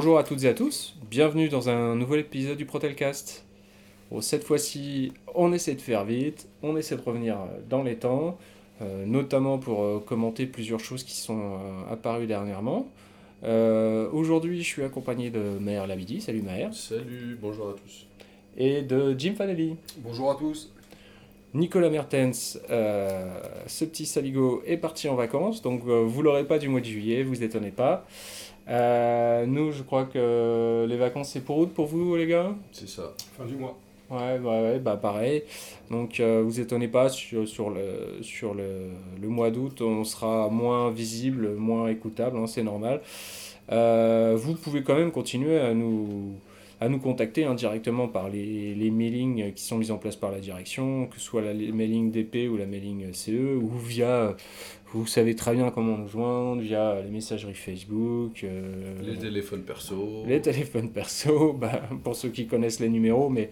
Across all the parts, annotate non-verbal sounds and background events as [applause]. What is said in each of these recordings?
Bonjour à toutes et à tous, bienvenue dans un nouvel épisode du Protelcast. Bon, cette fois-ci, on essaie de faire vite, on essaie de revenir dans les temps, euh, notamment pour euh, commenter plusieurs choses qui sont euh, apparues dernièrement. Euh, Aujourd'hui, je suis accompagné de Maher Labidi. Salut Maher. Salut, bonjour à tous. Et de Jim Fanelli. Bonjour à tous. Nicolas Mertens, euh, ce petit saligo est parti en vacances, donc euh, vous l'aurez pas du mois de juillet, vous étonnez pas. Euh, nous, je crois que les vacances c'est pour août pour vous les gars? C'est ça. Fin du mois. Ouais, ouais, ouais, bah pareil. Donc euh, vous étonnez pas sur, sur le, sur le, le mois d'août, on sera moins visible, moins écoutable, hein, c'est normal. Euh, vous pouvez quand même continuer à nous, à nous contacter hein, directement par les, les mailings qui sont mis en place par la direction, que ce soit la mailing DP ou la mailing CE, ou via, vous savez très bien comment nous joindre, via les messageries Facebook. euh, Les téléphones perso. les téléphones perso, [laughs] bah, pour ceux qui connaissent les numéros, mais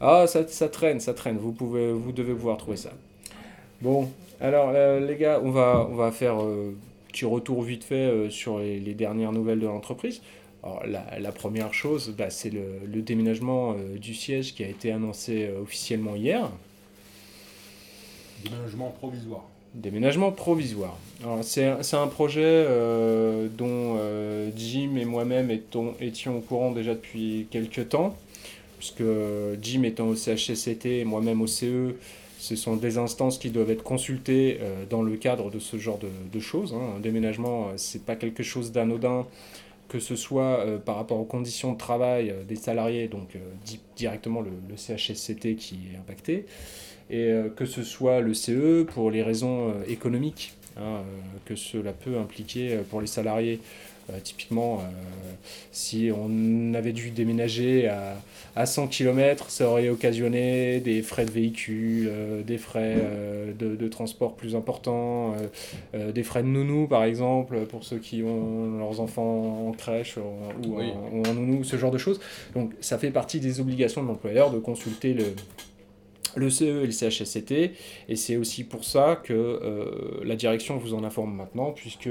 ah, ça, ça traîne, ça traîne. Vous, pouvez, vous devez pouvoir trouver ça. Bon, alors euh, les gars, on va, on va faire euh, petit retour vite fait euh, sur les, les dernières nouvelles de l'entreprise. Alors, la, la première chose, bah, c'est le, le déménagement euh, du siège qui a été annoncé euh, officiellement hier. Déménagement provisoire. Déménagement provisoire. C'est, un- projet euh, dont Jim et moi-même étions, au courant déjà depuis quelques temps, puisque Jim étant au CHSCT et moi-même au CE, ce sont des instances qui doivent être consultées dans le cadre de ce genre de, de choses. hein. Un déménagement, c'est pas quelque chose d'anodin, que ce soit euh, par rapport aux conditions de travail euh, des salariés, donc euh, di- directement le, CHSCT qui est impacté, et que ce soit le CE pour les raisons économiques hein, que cela peut impliquer pour les salariés. Euh, typiquement, euh, si on avait dû déménager à, à 100 km, ça aurait occasionné des frais de véhicule, euh, des frais de, de transport plus importants, des frais de nounou par exemple, pour ceux qui ont leurs enfants en crèche ou, ou Oui. en, ou en nounou, ce genre de choses. Donc ça fait partie des obligations de l'employeur de consulter le, le CE et le CHSCT, et c'est aussi pour ça que euh, la direction vous en informe maintenant, puisque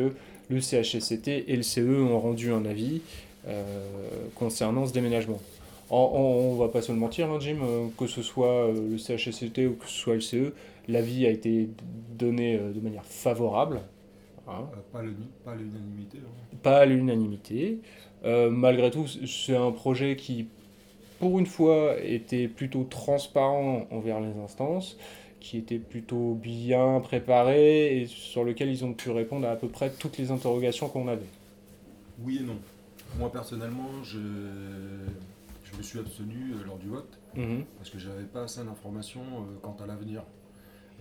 le CHSCT et le CE ont rendu un avis euh, concernant ce déménagement. En- en- on va pas se le mentir, hein, Jim, euh, que ce soit euh, le CHSCT ou que ce soit le CE, l'avis a été donné de manière favorable. hein pas le- pas à l'unanimité. hein. pas à l'unanimité. Euh, malgré tout, c'est un projet qui, pour une fois, était plutôt transparent envers les instances, qui était plutôt bien préparé et sur lequel ils ont pu répondre à à peu près toutes les interrogations qu'on avait. Oui et non. Moi personnellement, je, je me suis abstenu euh, lors du vote Mhm. parce que j'avais pas assez d'informations euh, quant à l'avenir.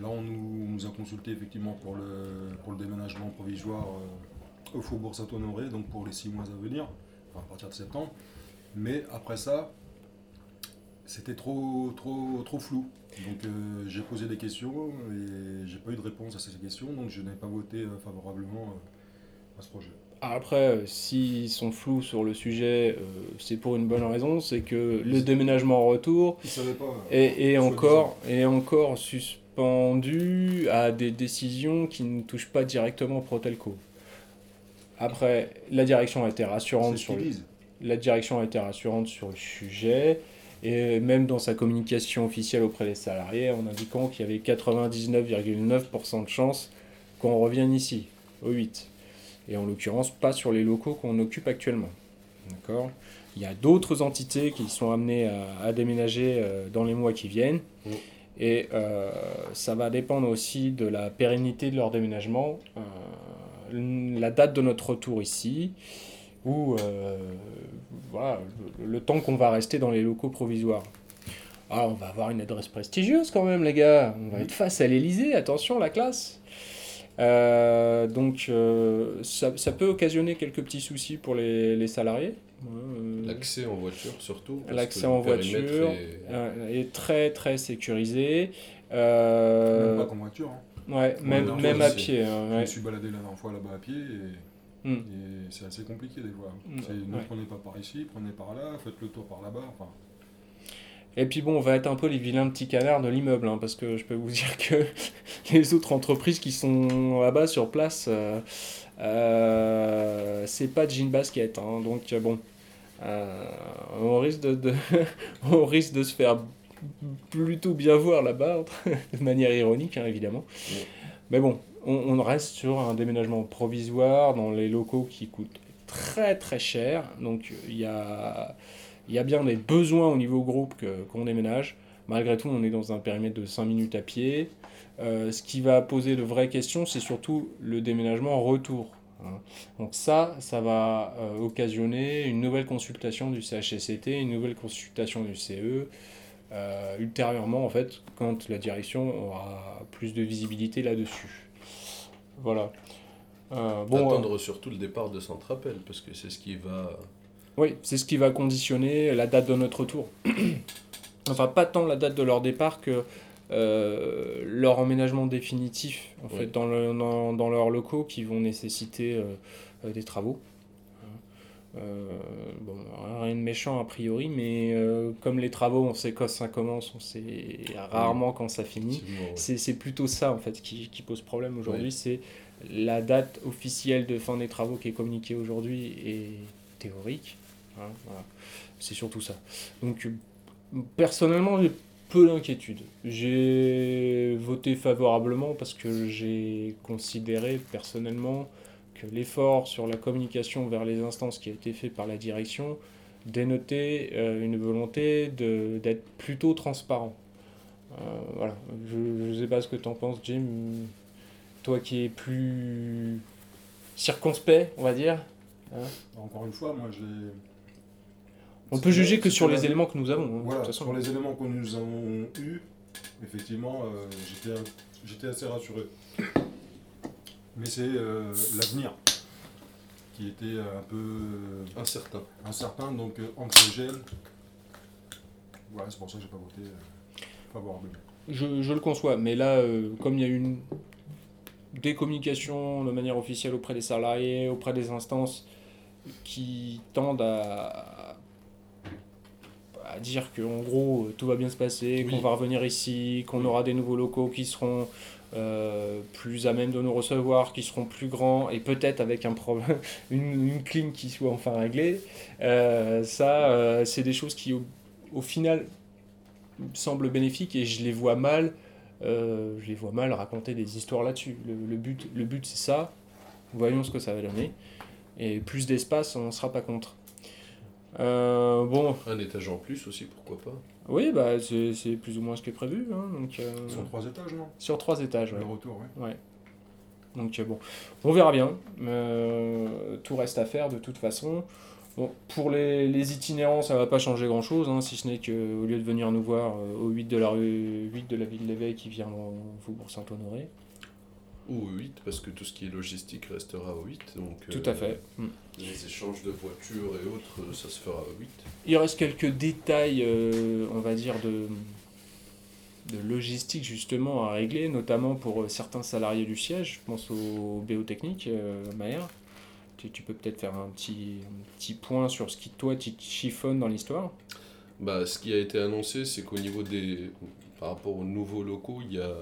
Là, on nous, on nous a consulté effectivement pour le, pour le déménagement provisoire euh, au Faubourg Saint-Honoré, donc pour les six mois à venir, enfin à partir de septembre. Mais après ça, c'était trop, trop, trop flou. Donc euh, j'ai posé des questions et j'ai pas eu de réponse à ces questions, donc je n'ai pas voté euh, favorablement euh, à ce projet. Après, euh, s'ils sont flous sur le sujet, euh, c'est pour une bonne raison, c'est que le déménagement en retour pas. est, encore, est encore suspendu à des décisions qui ne touchent pas directement Protelco. Après, la direction a été rassurante sur le, la direction a été rassurante sur le sujet et même dans sa communication officielle auprès des salariés en indiquant qu'il y avait 99,9% de chances qu'on revienne ici, au 8. Et en l'occurrence, pas sur les locaux qu'on occupe actuellement. D'accord? Il y a d'autres entités qui sont amenées à, à déménager euh, dans les mois qui viennent. Et euh, ça va dépendre aussi de la pérennité de leur déménagement, euh, la date de notre retour ici, ou euh, voilà, le, le temps qu'on va rester dans les locaux provisoires. Ah, on va avoir une adresse prestigieuse quand même, les gars. On va être face à l'Elysée, attention, la classe. Euh, donc, euh, ça, ça peut occasionner quelques petits soucis pour les, les salariés. Euh, L'accès en voiture surtout. L'accès en voiture. est- est très très sécurisé. Même pas qu'en voiture. hein. ouais, même, même à pied. hein, Je ouais. me suis baladé la dernière fois là-bas à pied et, Mm. et c'est assez compliqué des fois. Mm, C'est, ne ouais. prenez pas par ici, prenez par là, faites le tour par là-bas. Enfin, Et puis bon, on va être un peu les vilains petits canards de l'immeuble, hein, parce que je peux vous dire que [laughs] les autres entreprises qui sont là-bas sur place, euh, euh, c'est pas de jean basket. Hein, donc bon, euh, on, risque de, [laughs] on risque de se faire plutôt bien voir là-bas, [laughs] de manière ironique hein, évidemment. Mais bon, on, reste sur un déménagement provisoire dans les locaux qui coûtent très très cher. Donc il y a y a bien des besoins au niveau groupe qu'on déménage. Malgré tout, on est dans un périmètre de 5 minutes à pied. Euh, ce qui va poser de vraies questions, c'est surtout le déménagement en retour. Hein. Donc ça, ça va euh, occasionner une nouvelle consultation du CHSCT, une nouvelle consultation du CE, euh, ultérieurement, en fait, quand la direction aura plus de visibilité là-dessus. Voilà. bon, Attendre surtout le départ de Centre-Appel, parce que c'est ce qui va oui, c'est ce qui va conditionner la date de notre retour. [clears throat] enfin, pas tant la date de leur départ que euh, leur emménagement définitif en fait, dans, le, dans, leurs locaux qui vont nécessiter euh, euh, des travaux. Bon, rien de méchant a priori, mais comme les travaux, on sait quand ça commence, on sait rarement quand ça finit. C'est plutôt ça en fait qui, qui pose problème aujourd'hui. C'est la date officielle de fin des travaux qui est communiquée aujourd'hui et théorique. Hein, c'est surtout ça. Donc, personnellement, j'ai peu d'inquiétude. J'ai voté favorablement parce que j'ai considéré personnellement l'effort sur la communication vers les instances qui a été fait par la direction dénotait euh, une volonté d'être plutôt transparent. Euh, voilà. Je ne sais pas ce que tu en penses, Jim. Toi qui es plus circonspect, on va dire. Hein Encore une fois, moi j'ai on peut juger que sur les éléments que nous avons. Hein, voilà, sur les éléments que nous avons eus, effectivement, euh, j'étais assez rassuré. Mais c'est euh, l'avenir qui était un peu euh, incertain. Incertain, donc anxiogène. Voilà, c'est pour ça que j'ai pas voté favorablement. Je, je, le conçois, mais là, comme il y a une décommunication de manière officielle auprès des salariés, auprès des instances qui tendent à, à dire qu'en gros tout va bien se passer, qu'on va revenir ici, qu'on aura des nouveaux locaux qui seront euh, plus à même de nous recevoir, qui seront plus grands et peut-être avec un problème, [laughs] une, une clim qui soit enfin réglée. Euh, ça, euh, c'est des choses qui au, final semblent bénéfiques et je les vois mal. je les vois mal raconter des histoires là-dessus. Le, but, le but c'est ça. Voyons ce que ça va donner. Et plus d'espace, on ne sera pas contre. Euh, bon. Un étage en plus aussi, pourquoi pas Oui, bah, c'est plus ou moins ce qui est prévu. Hein, donc, euh, Sur trois étages, non? Sur trois étages, Le retour, oui. Ouais. Donc euh, bon, on verra bien. tout reste à faire de toute façon. Bon, pour les, les itinérants, ça va pas changer grand chose, hein, si ce n'est qu'au lieu de venir nous voir au 8 de la rue 8 de la ville d'éveil qui vient au Faubourg Saint-Honoré, ou 8, parce que tout ce qui est logistique restera au 8. Donc, tout à euh, fait. Hmm. Les échanges de voitures et autres, ça se fera au 8. Il reste quelques détails, euh, on va dire, de, de logistique justement à régler, notamment pour euh, certains salariés du siège. Je pense au Béotechnique, euh, Maher. Tu, tu, peux peut-être faire un petit, un petit point sur ce qui, toi, tu chiffonnes dans l'histoire? Bah, Ce qui a été annoncé, c'est qu'au niveau des. Par rapport aux nouveaux locaux, il y a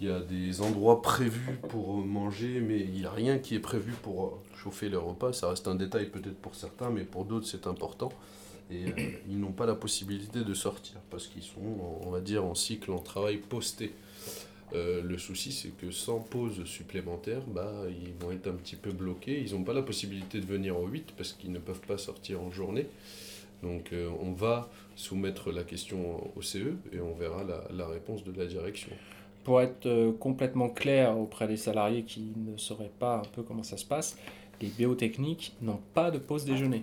il y a des endroits prévus pour manger, mais il n'y a rien qui est prévu pour euh, chauffer les repas. Ça reste un détail peut-être pour certains, mais pour d'autres c'est important. Et euh, ils n'ont pas la possibilité de sortir parce qu'ils sont, on va dire, en cycle, en travail posté. Euh, le souci, c'est que sans pause supplémentaire, bah, ils vont être un petit peu bloqués. Ils n'ont pas la possibilité de venir au 8 parce qu'ils ne peuvent pas sortir en journée. Donc on va soumettre la question au CE et on verra la réponse de la direction pour être euh, complètement clair auprès des salariés qui ne sauraient pas un peu comment ça se passe, les biotechniques n'ont pas de pause déjeuner.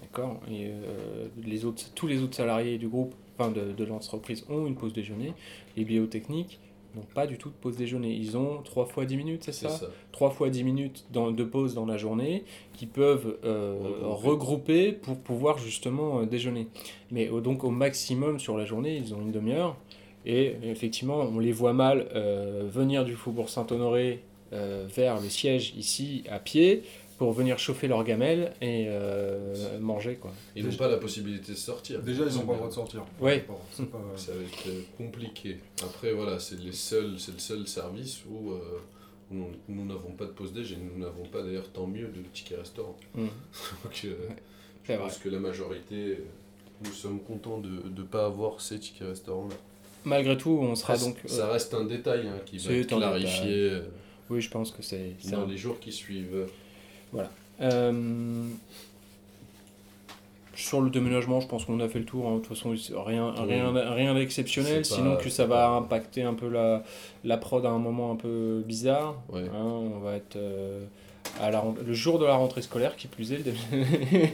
D'accord? Et euh, les autres, tous les autres salariés du groupe, enfin de, de l'entreprise, ont une pause déjeuner. Les biotechniques n'ont pas du tout de pause déjeuner. Ils ont 3 fois 10 minutes, c'est ça, ça 3 fois 10 minutes dans, de pause dans la journée qui peuvent euh, regrouper. pour pouvoir justement déjeuner. Mais donc au maximum sur la journée, ils ont une demi-heure. Et effectivement, on les voit mal euh, venir du Faubourg Saint-Honoré euh, vers le siège ici à pied pour venir chauffer leur gamelle et euh, manger. Quoi. Ils n'ont pas la possibilité de sortir. Déjà, ils n'ont pas le droit de sortir. Pas- Ça va être compliqué. Après, voilà, c'est les seuls, c'est le seul service où euh, nous nous n'avons pas de pause déj et nous n'avons pas d'ailleurs tant mieux de ticket restaurant. Mm. [laughs] Donc, euh, vrai. que la majorité, nous sommes contents de ne pas avoir ces tickets restaurants là. Malgré tout, on sera donc. Ça euh, reste un détail hein, qui va être clarifié euh, oui, je pense que c'est. dans un- les jours qui suivent. Euh, Sur le déménagement, je pense qu'on a fait le tour. hein. De toute façon, rien, Oui. rien, rien d'exceptionnel. Sinon, que ça va impacter un peu la, la prod à un moment un peu bizarre. Ouais. Hein, on va être euh, à la, le jour de la rentrée scolaire, qui plus est, [laughs] le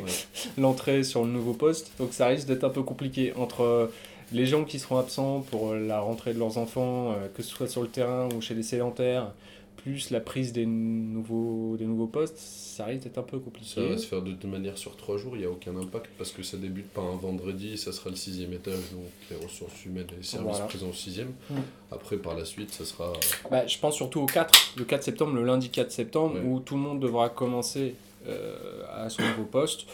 l'entrée sur le nouveau poste. Donc ça risque d'être un peu compliqué entre les gens qui seront absents pour euh, la rentrée de leurs enfants, euh, que ce soit sur le terrain ou chez les sédentaires, plus la prise des nouveaux, des nouveaux postes, ça risque d'être un peu compliqué. Ça va se faire de manière sur trois jours, il n'y a aucun impact parce que ça débute pas un vendredi, ça sera le sixième étage, donc les ressources humaines et les services Voilà. présents au sixième. Mm. Après, par la suite, ça sera. Bah, je pense surtout au 4, le 4 septembre, le lundi 4 septembre, Ouais. où tout le monde devra commencer euh, à son nouveau poste,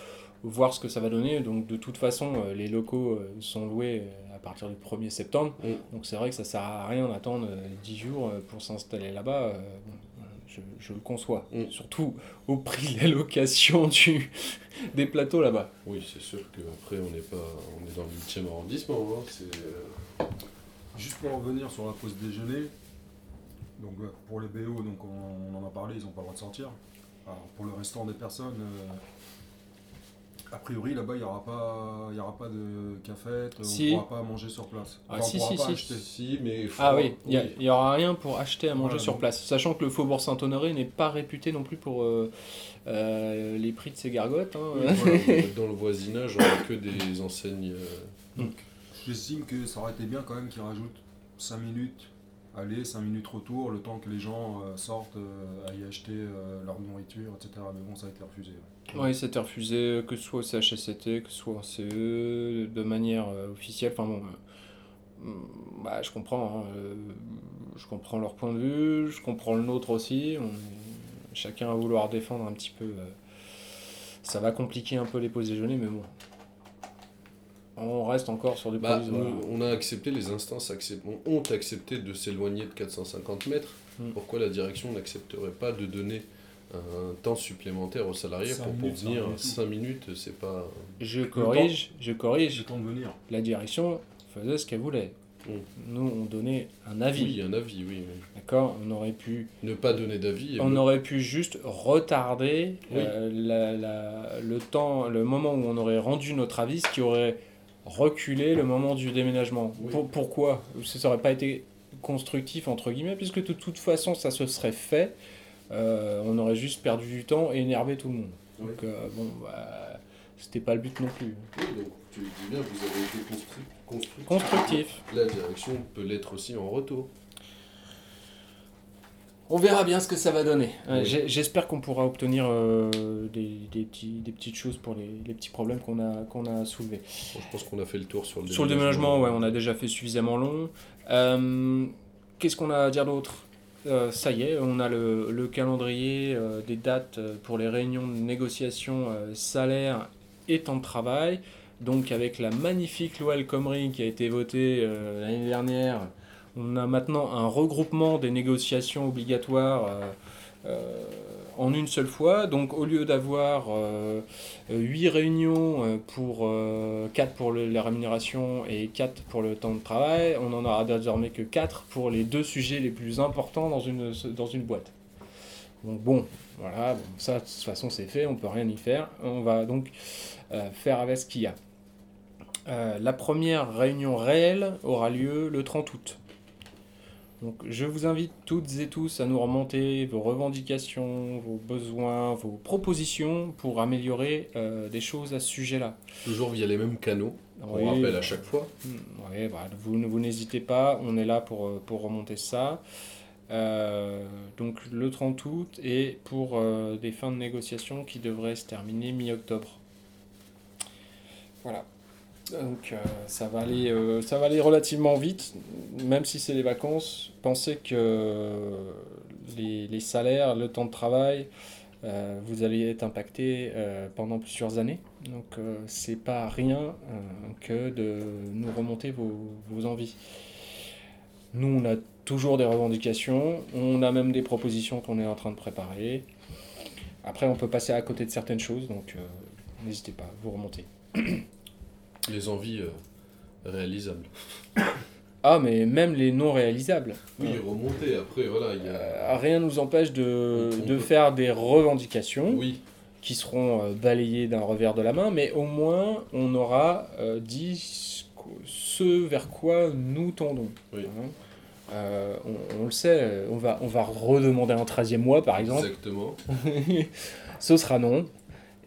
voir ce que ça va donner. Donc de toute façon, euh, les locaux euh, sont loués euh, partir du 1er septembre. Mm. Donc c'est vrai que ça sert à rien d'attendre euh, 10 jours euh, pour s'installer là-bas. euh, je, je le conçois. Mm. Surtout au prix de la location du, [laughs] des plateaux là-bas. Oui, c'est sûr qu'après, on n'est pas. On est dans le 8e arrondissement. hein, c'est, euh, Juste pour revenir sur la pause déjeuner, donc euh, pour les BO, donc on, on en a parlé, ils n'ont pas le droit de sortir. Alors pour le restant des personnes, euh, a priori là-bas il n'y aura pas, il y aura pas de cafette, Si. on ne pourra pas manger sur place. Ah, on pourra si, pas si. acheter. Si, mais. il faut- Ah oui, il oui. n'y aura rien pour acheter à manger Voilà, sur donc- place. Sachant que le Faubourg Saint-Honoré n'est pas réputé non plus pour euh, euh, les prix de ses gargotes. hein. Oui, voilà, [laughs] dans le voisinage, on n'a que des enseignes. euh, J'estime que ça aurait été bien quand même qu'ils rajoutent 5 minutes aller, 5 minutes retour, le temps que les gens euh, sortent, euh, aillent acheter euh, leur nourriture, etc. Mais bon, ça a été refusé. Oui, c'était refusé, que ce soit au CHSCT, que ce soit en CE, de manière officielle. Enfin bon, mm, bah, je comprends. hein, je comprends leur point de vue, je comprends le nôtre aussi. On chacun à vouloir défendre un petit peu. ça va compliquer un peu les pauses déjeuner, mais bon. On reste encore sur des Bah, on a accepté, les instances accept- ont accepté de s'éloigner de 450 mètres. Mm. Pourquoi la direction n'accepterait pas de donner un temps supplémentaire aux salariés Cinq pour, minutes, venir rien du tout. 5 minutes C'est pas. Je corrige, je corrige. le temps de venir. La direction faisait ce qu'elle voulait. Mm. Nous, on donnait un avis. Oui, un avis, oui. oui. D'accord On aurait pu Ne pas donner d'avis. On me- aurait pu juste retarder Oui. euh, la- la- le temps, le moment où on aurait rendu notre avis, ce qui aurait reculé le moment du déménagement. Oui. Pour- pourquoi Ça n'aurait pas été constructif, entre guillemets, puisque de toute façon, ça se serait fait. Euh, on aurait juste perdu du temps et énervé tout le monde. Oui. Donc, euh, bon, bah, c'était pas le but non plus. Oui, donc tu dis bien, vous avez été constru- constructif. Constructif. La direction peut l'être aussi en retour. On verra bien ce que ça va donner. Oui. J'espère qu'on pourra obtenir euh, des, des petits, des petites choses pour les, les petits problèmes qu'on a, qu'on a soulevés. Bon, je pense qu'on a fait le tour sur le Sur le déménagement, ouais, on a déjà fait suffisamment long. Euh, Qu'est-ce qu'on a à dire d'autre? Euh, Ça y est, on a le, le calendrier euh, des dates pour les réunions de négociation euh, salaire et temps de travail. Donc avec la magnifique loi El Khomri qui a été votée euh, l'année dernière, on a maintenant un regroupement des négociations obligatoires euh, euh, en une seule fois. Donc au lieu d'avoir euh, 8 réunions euh, pour 4 pour le- la et 4 pour le temps de travail, on en aura désormais que 4 pour les deux sujets les plus importants dans une, dans une boîte. Donc bon, voilà, bon, ça de toute façon c'est fait, on peut rien y faire. On va donc faire avec ce qu'il y a. La première réunion réelle aura lieu le 30 août. Donc je vous invite toutes et tous à nous remonter vos revendications, vos besoins, vos propositions pour améliorer euh, des choses à ce sujet-là. Toujours via les mêmes canaux. On Oui, rappelle à chaque fois. ouais, bah, vous, vous n'hésitez pas, on est là pour, euh, pour remonter ça. Euh, donc le 30 août et pour euh, des fins de négociation qui devraient se terminer mi-octobre. Voilà. Donc euh, ça, va aller, euh, ça va aller relativement vite, même si c'est les vacances. Pensez que les, les salaires, le temps de travail euh, vous allez être impacté pendant plusieurs années. Donc c'est pas rien que de nous remonter vos, vos envies. Nous, on a toujours des revendications, on a même des propositions qu'on est en train de préparer. Après, on peut passer à côté de certaines choses, donc n'hésitez pas, vous remontez. [clears throat] Les envies euh, réalisables. [coughs] Ah, mais même les non réalisables. Oui, remonter, après, voilà, il y a... Euh, rien ne nous empêche de, On de peut- faire des revendications Oui, qui seront euh, balayées d'un revers de la main, mais au moins on aura dit ce vers quoi nous tendons. Oui. Hein. Euh, on, on le sait, on va, on va redemander un 13e mois par exemple. exactement. [laughs] Ce sera non.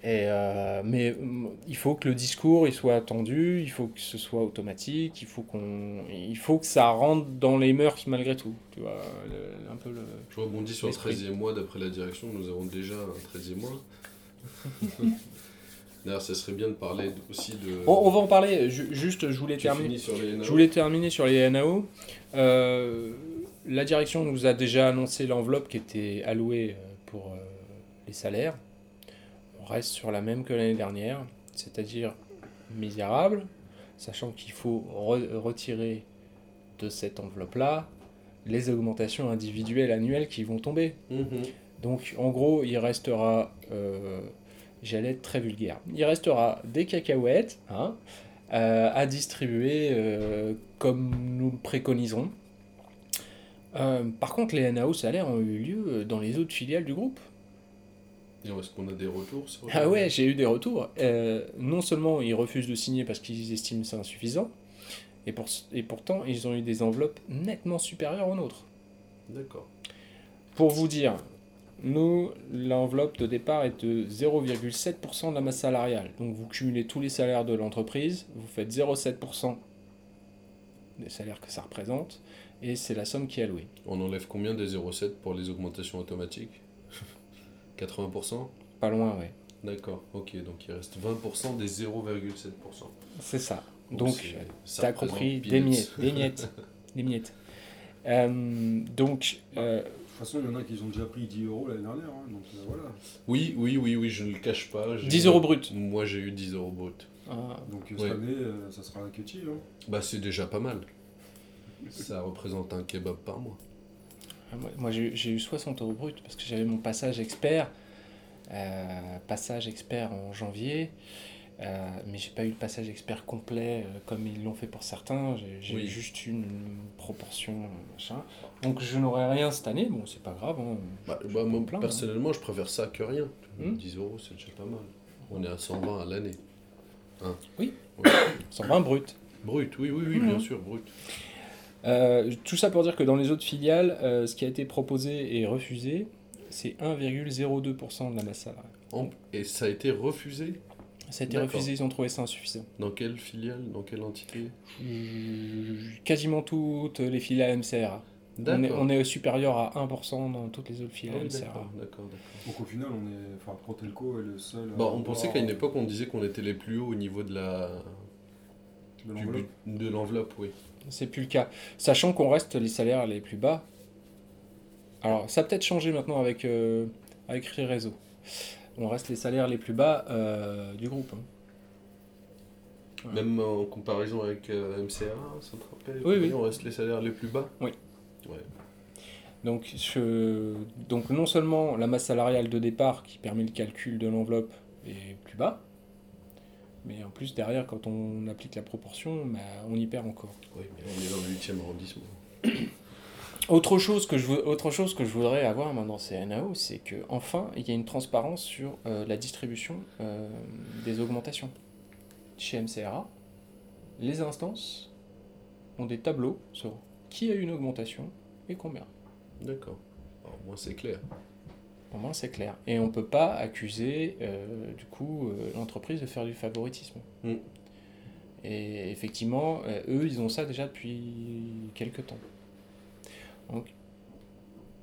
Et euh, mais mm, il faut que le discours il soit attendu, il faut que ce soit automatique, il faut, qu'on, il faut que ça rentre dans les mœurs malgré tout. Tu vois, le- un peu le... Je rebondis sur le L'esprit. 13e mois, d'après la direction, nous avons déjà un 13e mois. [laughs] D'ailleurs, ça serait bien de parler aussi de... On, on va en parler, ju- juste je voulais Tu terminer. sur les NAO Je voulais terminer sur les NAO. Euh, la direction nous a déjà annoncé l'enveloppe qui était allouée euh, pour euh, les salaires. Reste sur la même que l'année dernière, c'est-à-dire misérable, sachant qu'il faut re- retirer de cette enveloppe-là les augmentations individuelles annuelles qui vont tomber. Mhm. Donc en gros, il restera, euh, j'allais être très vulgaire, il restera des cacahuètes hein, euh, à distribuer euh, comme nous le préconiserons. Euh, par contre, les NAO salaires ont eu lieu dans les autres filiales du groupe. Est-ce qu'on a des retours sur Ah ouais, j'ai eu des retours. Euh, non seulement ils refusent de signer parce qu'ils estiment ça insuffisant, et, pour, et pourtant ils ont eu des enveloppes nettement supérieures aux nôtres. D'accord. Pour vous dire, nous, l'enveloppe de départ est de 0,7% de la masse salariale. Donc vous cumulez tous les salaires de l'entreprise, vous faites 0,7% des salaires que ça représente, et c'est la somme qui est allouée. On enlève combien des 0,7 pour les augmentations automatiques? 80% Pas loin, ouais. D'accord, ok, donc il reste 20% des 0,7%. C'est ça. Donc, Donc, c'est- ça t'as représente compris, des miettes, des miettes, [laughs] des miettes. Euh, donc, euh, De toute façon, il y en a qui ont déjà pris 10 euros l'année dernière, hein, donc euh, voilà. Oui, oui, oui, oui, je ne le cache pas. j'ai 10 eu- euros brut. Moi, j'ai eu 10 euros brut. ah, Donc Ouais. cette année, euh, ça sera que hein. Bah, c'est déjà pas mal. Ça représente un kebab par mois. Moi, moi, j'ai eu 60 euros brut parce que j'avais mon passage expert, euh, passage expert en janvier, euh, mais j'ai pas eu le passage expert complet euh, comme ils l'ont fait pour certains. J'ai Oui. juste une, proportion, machin. Donc je n'aurai rien cette année. Bon, c'est pas grave. hein. Bah, bah, moi, hein. personnellement, je préfère ça que rien. Hmm. 10 euros, c'est déjà pas mal. On est à 120 à l'année. Oui. Ouais. [coughs] 120 brut. Brut, oui, oui, oui, bien sûr, brut. Euh, tout ça pour dire que dans les autres filiales, euh, ce qui a été proposé et refusé, c'est 1,02% de la masse salariale. Et ça a été refusé Ça a été refusé, ils ont trouvé ça insuffisant. Dans quelle filiale Dans quelle entité Euh, Quasiment toutes les filiales MCRA. On est, D'accord. on est supérieur à 1% dans toutes les autres filiales MCRA. D'accord, d'accord. Donc au final, on est, enfin, Protelco est le seul. Bon, on pensait qu'à une époque, on disait qu'on était les plus hauts au niveau de la de du l'enveloppe. but- de l'enveloppe, oui. C'est plus le cas. Sachant qu'on reste les salaires les plus bas. Alors, ça a peut-être changé maintenant avec, euh, avec. On reste les salaires les plus bas euh, du groupe. hein. Ouais. Même en comparaison avec euh, MCA, ça te rappelle Oui, oui. On reste les salaires les plus bas Oui. Ouais. Donc, je- donc non seulement la masse salariale de départ qui permet le calcul de l'enveloppe est plus bas, mais en plus derrière quand on applique la proportion, bah, on y perd encore. Oui, mais on est dans le 8e arrondissement. [coughs] Autre chose que je, autre chose que je voudrais avoir maintenant dans ces NAO, c'est que enfin il y a une transparence sur euh, la distribution euh, des augmentations. Chez MCRA, les instances ont des tableaux sur qui a eu une augmentation et combien. D'accord. Alors, moi, c'est clair. Au moins, c'est clair. Et on ne peut pas accuser, euh, du coup, euh, l'entreprise de faire du favoritisme. Mm. Et effectivement, euh, eux, ils ont ça déjà depuis quelques temps. Donc,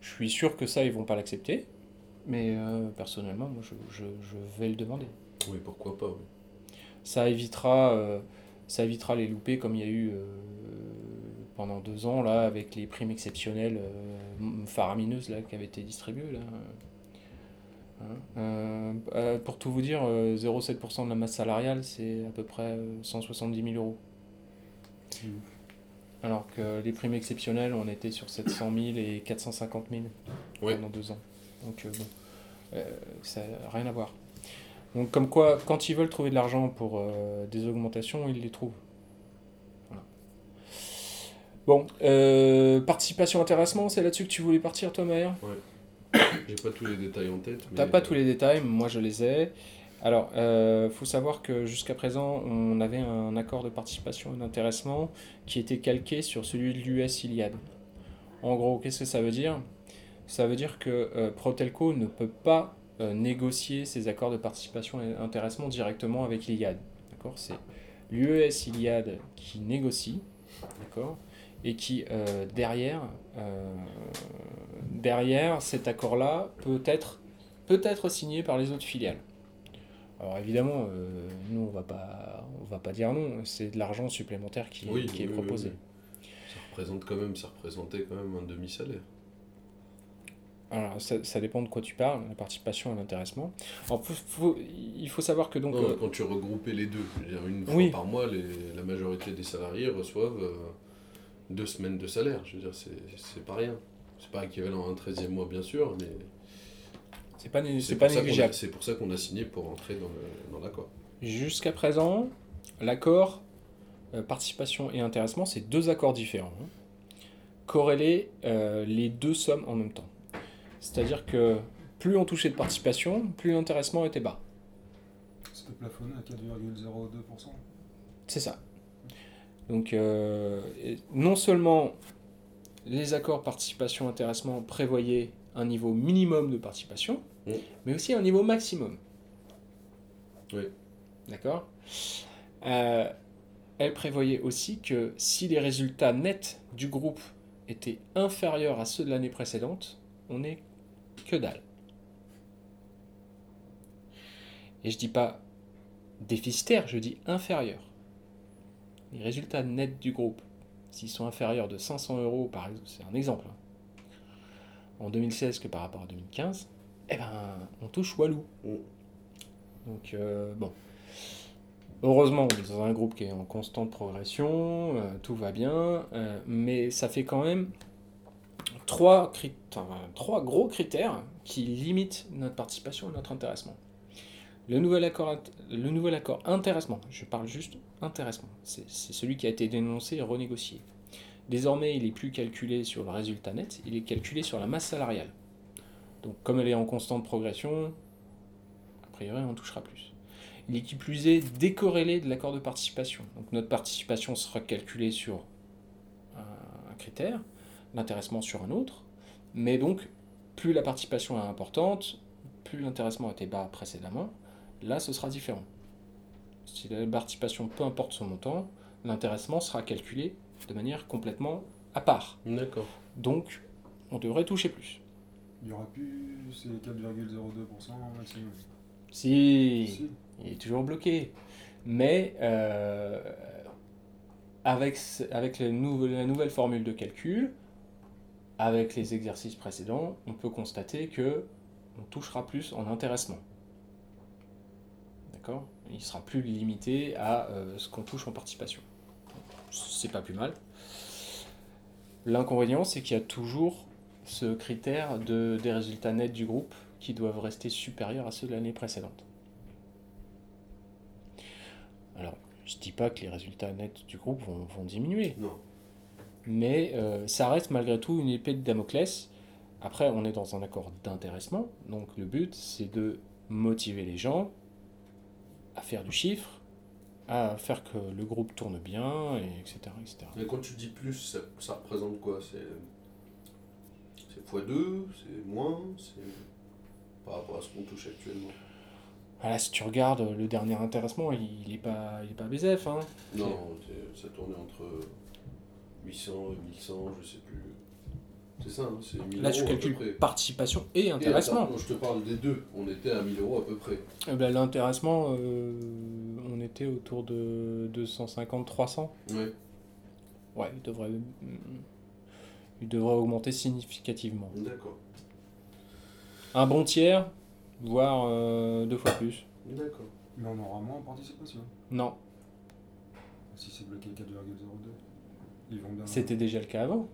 je suis sûr que ça, ils vont pas l'accepter. Mais personnellement, moi, je, je- je vais le demander. Oui, pourquoi pas, oui. Ça évitera, ça évitera les loupés comme il y a eu pendant deux ans, là, avec les primes exceptionnelles faramineuses là, qui avaient été distribuées. Là. Euh, euh, pour tout vous dire, euh, 0,7% de la masse salariale, c'est à peu près euh, 170 000 euros. Alors que les primes exceptionnelles, on était sur 700 000 et 450 000 Ouais. pendant deux ans. Donc euh, bon, euh, ça n'a rien à voir. Donc comme quoi, quand ils veulent trouver de l'argent pour euh, des augmentations, ils les trouvent. Voilà. Bon, euh, participation intéressement, c'est là-dessus que tu voulais partir toi Maher? J'ai pas tous les détails en tête. T'as mais- pas tous les détails, moi je les ai. Alors, euh, faut savoir que jusqu'à présent, on avait un accord de participation et d'intéressement qui était calqué sur celui de l'US Iliad. En gros, qu'est-ce que ça veut dire? Ça veut dire que euh, Protelco ne peut pas euh, négocier ses accords de participation et d'intéressement directement avec l'Iliad. D'accord? C'est l'UES Iliad qui négocie, d'accord? Et qui, euh, derrière, euh, derrière cet accord-là, peut être, peut être signé par les autres filiales. Alors évidemment, euh, nous, on va pas, on va pas dire non, c'est de l'argent supplémentaire qui, est- Oui, qui est oui, oui, proposé. oui. Ça représente quand même, ça représentait quand même un demi-salaire. Alors, ça, ça dépend de quoi tu parles, la participation et l'intéressement. Il faut savoir que donc... Non, euh, quand tu regroupais les deux, une fois Oui. par mois, les- la majorité des salariés reçoivent deux semaines de salaire. Je veux dire, c'est c'est pas rien. C'est pas équivalent à un 13e mois, bien sûr, mais c'est pas, pas pour, ça qu'on a- négligeable. c'est pour ça qu'on a signé pour entrer dans l'accord. Jusqu'à présent, l'accord euh, participation et intéressement, c'est deux accords différents. hein. Corréler euh, les deux sommes en même temps. C'est-à-dire que plus on touchait de participation, plus l'intéressement était bas. C'était plafonné à 4,02%. C'est ça. Donc, euh, non seulement les accords participation-intéressement prévoyaient un niveau minimum de participation, Mm. mais aussi un niveau maximum. Oui. D'accord? Euh, Elle prévoyait aussi que si les résultats nets du groupe étaient inférieurs à ceux de l'année précédente, on n'est que dalle. Et je dis pas déficitaire, je dis inférieur. Les résultats nets du groupe, s'ils sont inférieurs de 500 euros, par exemple, c'est un exemple, hein, en 2016 que par rapport à 2015, eh ben, on touche Walou. Mm. Donc, euh, bon. Heureusement, on est dans un groupe qui est en constante progression, euh, tout va bien, euh, mais ça fait quand même trois, trois gros critères qui limitent notre participation et notre intéressement. Le nouvel accord, le nouvel accord intéressement, je parle juste intéressement, c'est celui qui a été dénoncé et renégocié. Désormais, il est plus calculé sur le résultat net, il est calculé sur la masse salariale. Donc, comme elle est en constante progression, a priori, on touchera plus. Il est qui plus est décorrélé de l'accord de participation. Donc, notre participation sera calculée sur un critère, l'intéressement sur un autre, mais donc, plus la participation est importante, plus l'intéressement était bas précédemment, là, ce sera différent. Si la participation, peu importe son montant, l'intéressement sera calculé de manière complètement à part. D'accord. Donc, on devrait toucher plus. Il y aura plus ces 4,02% maximum. Si, Si. il est toujours bloqué. Mais euh, avec, avec la nouvelle formule de calcul, avec les exercices précédents, on peut constater que on touchera plus en intéressement. D'accord Il sera plus limité à euh, ce qu'on touche en participation. C'est pas plus mal. L'inconvénient, c'est qu'il y a toujours ce critère de, des résultats nets du groupe qui doivent rester supérieurs à ceux de l'année précédente. Alors, je dis pas que les résultats nets du groupe vont, vont diminuer, Non. mais euh, ça reste malgré tout une épée de Damoclès. Après, on est dans un accord d'intéressement, donc le but c'est de motiver les gens à faire du chiffre, à faire que le groupe tourne bien, et etc. etc. Mais quand tu dis plus, ça, ça représente quoi? C'est c'est x2, c'est moins, c'est par rapport à ce qu'on touche actuellement? Voilà, si tu regardes le dernier intéressement, il, il est pas, il est pas BZF, hein. Non, ça tournait entre 800 et 1100, je sais plus. C'est ça, hein, c'est 1000 Là, tu euros à peu calcules près. participation et Et intéressement. attends, je te parle des deux, on était à 1000 euros à peu près. Eh ben, L'intéressement, euh, on était autour de 250-300. Ouais. Ouais, il devrait, mm, il devrait augmenter significativement. D'accord. Un bon tiers, voire euh, deux fois plus. D'accord. Mais on aura moins en participation. Non, Si c'est bloqué 4,02, ils vont bien. c'était déjà le cas avant.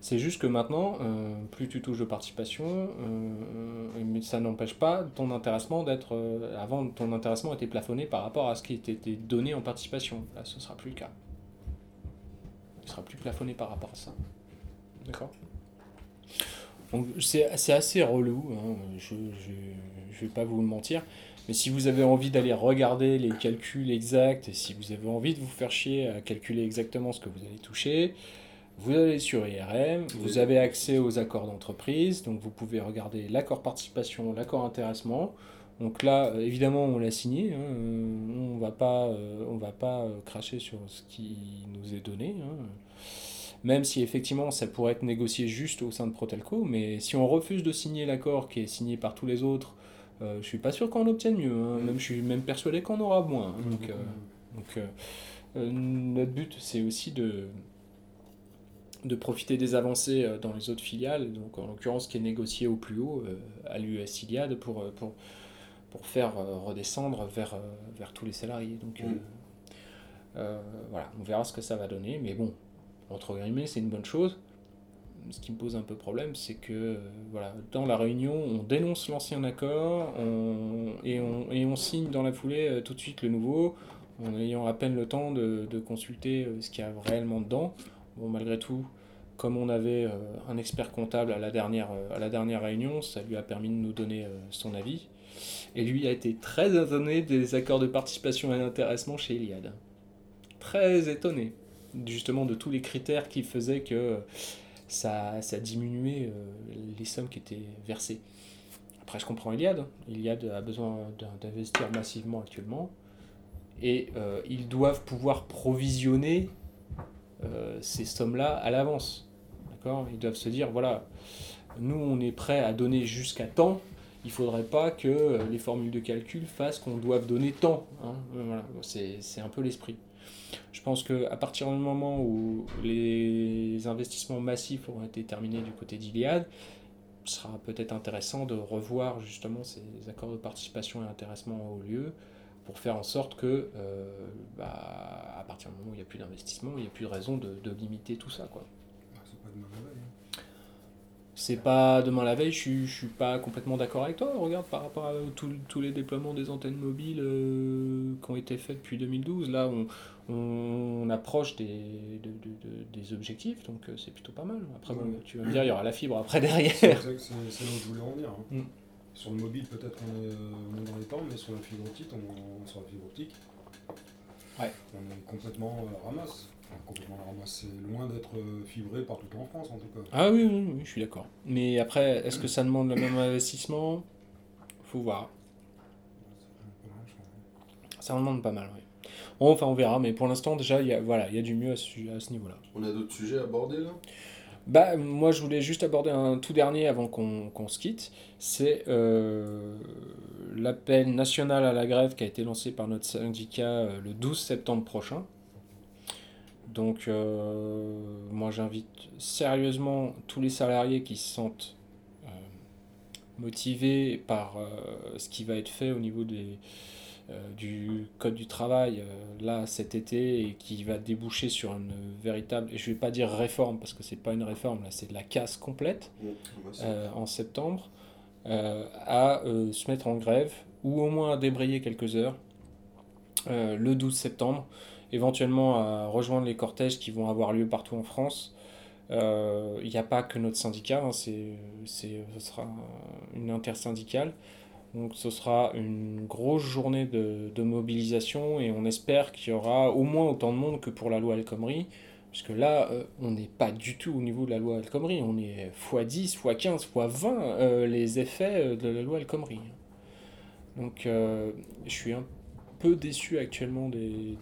C'est juste que maintenant, euh, plus tu touches de participation, euh, mais ça n'empêche pas ton intéressement d'être. euh, avant, ton intéressement était plafonné par rapport à ce qui était donné en participation. Là, ce sera plus le cas. Il sera plus plafonné par rapport à ça. D'accord? Donc, c'est assez relou, hein, je ne vais pas vous mentir. Mais si vous avez envie d'aller regarder les calculs exacts, et si vous avez envie de vous faire chier à calculer exactement ce que vous allez toucher, vous allez sur IRM, vous avez accès aux accords d'entreprise, donc vous pouvez regarder l'accord participation, l'accord intéressement. Donc là, euh, évidemment, on l'a signé, hein, euh, on va pas, euh, on va pas euh, cracher sur ce qui nous est donné. hein. Même si effectivement ça pourrait être négocié juste au sein de Protelco, mais si on refuse de signer l'accord qui est signé par tous les autres, euh, je suis pas sûr qu'on obtienne mieux. hein. Même, je suis même persuadé qu'on aura moins. hein. Mmh, Donc, euh, donc, euh, euh, notre but, c'est aussi de, de profiter des avancées euh, dans les autres filiales, donc en l'occurrence qui est négocié au plus haut euh, à l'US Iliad pour, euh, pour, pour faire redescendre vers, vers tous les salariés. Donc Mm. euh, voilà, on verra ce que ça va donner, mais bon, entre guillemets, c'est une bonne chose. Ce qui me pose un peu problème, c'est que voilà, dans la réunion, on dénonce l'ancien accord on- et, on, et on signe dans la foulée tout de suite le nouveau, en ayant à peine le temps de, de consulter ce qu'il y a réellement dedans. Bon, malgré tout, comme on avait euh, un expert comptable à la, dernière, euh, à la dernière réunion, ça lui a permis de nous donner euh, son avis. Et lui a été très étonné des accords de participation et d'intéressement chez Iliad. Très étonné, justement, de tous les critères qui faisaient que ça, ça diminuait les sommes qui étaient versées. Après, je comprends Iliad. Iliad a besoin d'investir massivement actuellement. Et ils doivent pouvoir provisionner ces sommes-là à l'avance. D'accord? Ils doivent se dire, voilà, nous, on est prêt à donner jusqu'à temps. Il ne faudrait pas que euh, les formules de calcul fassent qu'on doive donner tant. hein. Euh, Voilà, c'est un peu l'esprit. Je pense qu'à partir du moment où les investissements massifs auront été terminés du côté d'Iliad, ce sera peut-être intéressant de revoir justement ces accords de participation et intéressement au lieu pour faire en sorte que, euh, bah, à partir du moment où il n'y a plus d'investissement, il n'y a plus de raison de, de limiter tout ça. Quoi. Ah, C'est pas demain la veille. hein. C'est pas demain la veille, je suis, je suis pas complètement d'accord avec toi. Regarde par rapport à tous les déploiements des antennes mobiles euh, qui ont été faits depuis 2012, là on, on, approche des, de- de- de- des objectifs, donc euh, c'est plutôt pas mal. Après, bon, tu vas me dire, il y aura la fibre après derrière. C'est c'est- c'est là où je voulais en venir. hein. Mm. Sur le mobile, peut-être qu'on est, on est dans les temps, mais sur la fibre optique, on, sur la fibre optique, Ouais. on est complètement à la ramasse. Enfin, complètement à la ramasse. C'est loin d'être euh, fibré partout en France, en tout cas. Ah oui, oui, oui, je suis d'accord. Mais après, est-ce que ça demande le même investissement? Faut voir. Ça en demande pas mal, oui. Bon, enfin, on verra, mais pour l'instant, déjà, il y a, voilà, il y a du mieux à ce, à ce niveau-là. On a d'autres sujets à aborder là? Bah, moi, je voulais juste aborder un tout dernier avant qu'on se quitte. C'est euh, l'appel national à la grève qui a été lancé par notre syndicat euh, le 12 septembre prochain. Donc, euh, moi, j'invite sérieusement tous les salariés qui se sentent motivés par ce qui va être fait au niveau des, du code du travail euh, là cet été et qui va déboucher sur une véritable, et je vais pas dire réforme parce que c'est pas une réforme, là c'est de la casse complète euh, en septembre, euh, à euh, se mettre en grève ou au moins à débrayer quelques heures euh, le 12 septembre, éventuellement à rejoindre les cortèges qui vont avoir lieu partout en France. Euh, Il n'y a pas que notre syndicat, hein, c'est, c'est, ce sera une intersyndicale. Donc ce sera une grosse journée de, mobilisation et on espère qu'il y aura au moins autant de monde que pour la loi El Khomri. Parce que là, euh, on n'est pas du tout au niveau de la loi El Khomri, on est x10, x15, x20 euh, les effets euh, de la loi El Khomri. Donc euh, je suis un peu déçu actuellement des,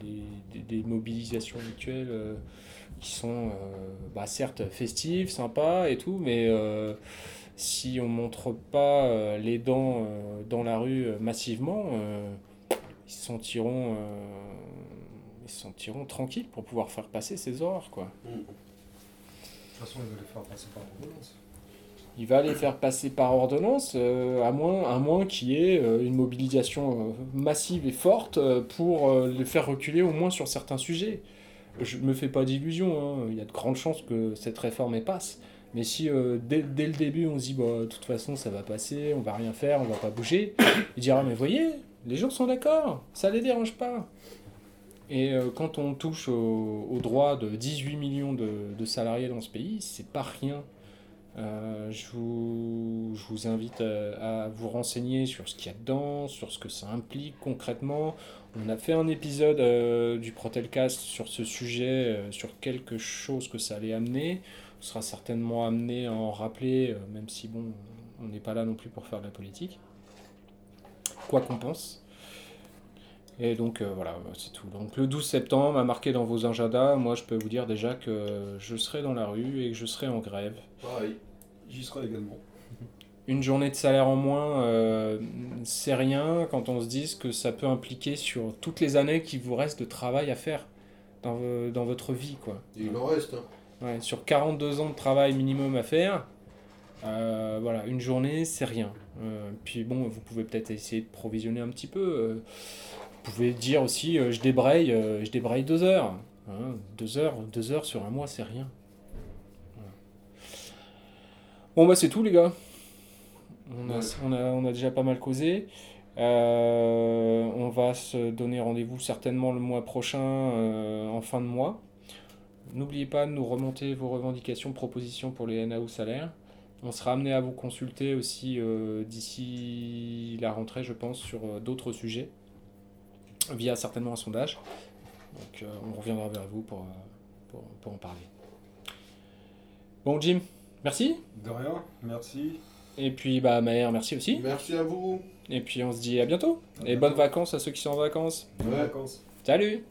mobilisations actuelles qui sont bah, certes festives, sympas et tout, mais si on montre pas euh, les dents euh, dans la rue euh, massivement, ils se sentiront, ils se sentiront tranquilles pour pouvoir faire passer ces horreurs quoi. Mm. De toute façon, ils allaient faire passer par l'ordonnance. il va les faire passer par ordonnance, euh, à moins, à moins qu'il y ait euh, une mobilisation euh, massive et forte pour les faire reculer au moins sur certains sujets. Je me fais pas d'illusions, hein, il y a de grandes chances que cette réforme passe. Mais si euh, dès, dès le début on se dit, de toute façon ça va passer, on va rien faire, on va pas bouger, [coughs] il dira, mais voyez, les gens sont d'accord, ça les dérange pas. Et euh, quand on touche au, au droit de 18 millions de, de salariés dans ce pays, c'est pas rien. Euh, je, vous, je vous invite à, vous renseigner sur ce qu'il y a dedans, sur ce que ça implique concrètement. On a fait un épisode du Protelcast sur ce sujet, sur quelque chose que ça allait amener. On sera certainement amené à en rappeler, euh, même si bon, on n'est pas là non plus pour faire de la politique. Quoi qu'on pense. Et donc euh, voilà, c'est tout. Donc le 12 septembre, à marquer dans vos agendas, moi je peux vous dire déjà que je serai dans la rue et que je serai en grève. Pareil. J'y serai également. [laughs] Une journée de salaire en moins, euh, c'est rien quand on se dit que ça peut impliquer sur toutes les années qu'il vous reste de travail à faire dans, dans votre vie. Quoi. Et il en reste. Hein. Ouais, sur 42 ans de travail minimum à faire, euh, voilà, une journée, c'est rien. Euh, puis bon, vous pouvez peut-être essayer de provisionner un petit peu. euh, vous pouvez dire aussi, je débraye, je débraye deux heures. Hein, deux heures, deux heures sur un mois, c'est rien. Voilà. Bon bah c'est tout les gars. On a, Ouais. on a, on a déjà pas mal causé. On va se donner rendez-vous certainement le mois prochain, en fin de mois. N'oubliez pas de nous remonter vos revendications, propositions pour les NAO salaires. On sera amené à vous consulter aussi euh, d'ici la rentrée, je pense, sur euh, d'autres sujets, via certainement un sondage. Donc euh, on reviendra vers vous pour, pour, pour en parler. Bon Jim, merci. De rien, merci. Et puis bah Maher, merci aussi. Merci à vous. Et puis on se dit à bientôt. À Et bientôt. bonnes vacances à ceux qui sont en vacances. Bonnes Ouais. vacances. Salut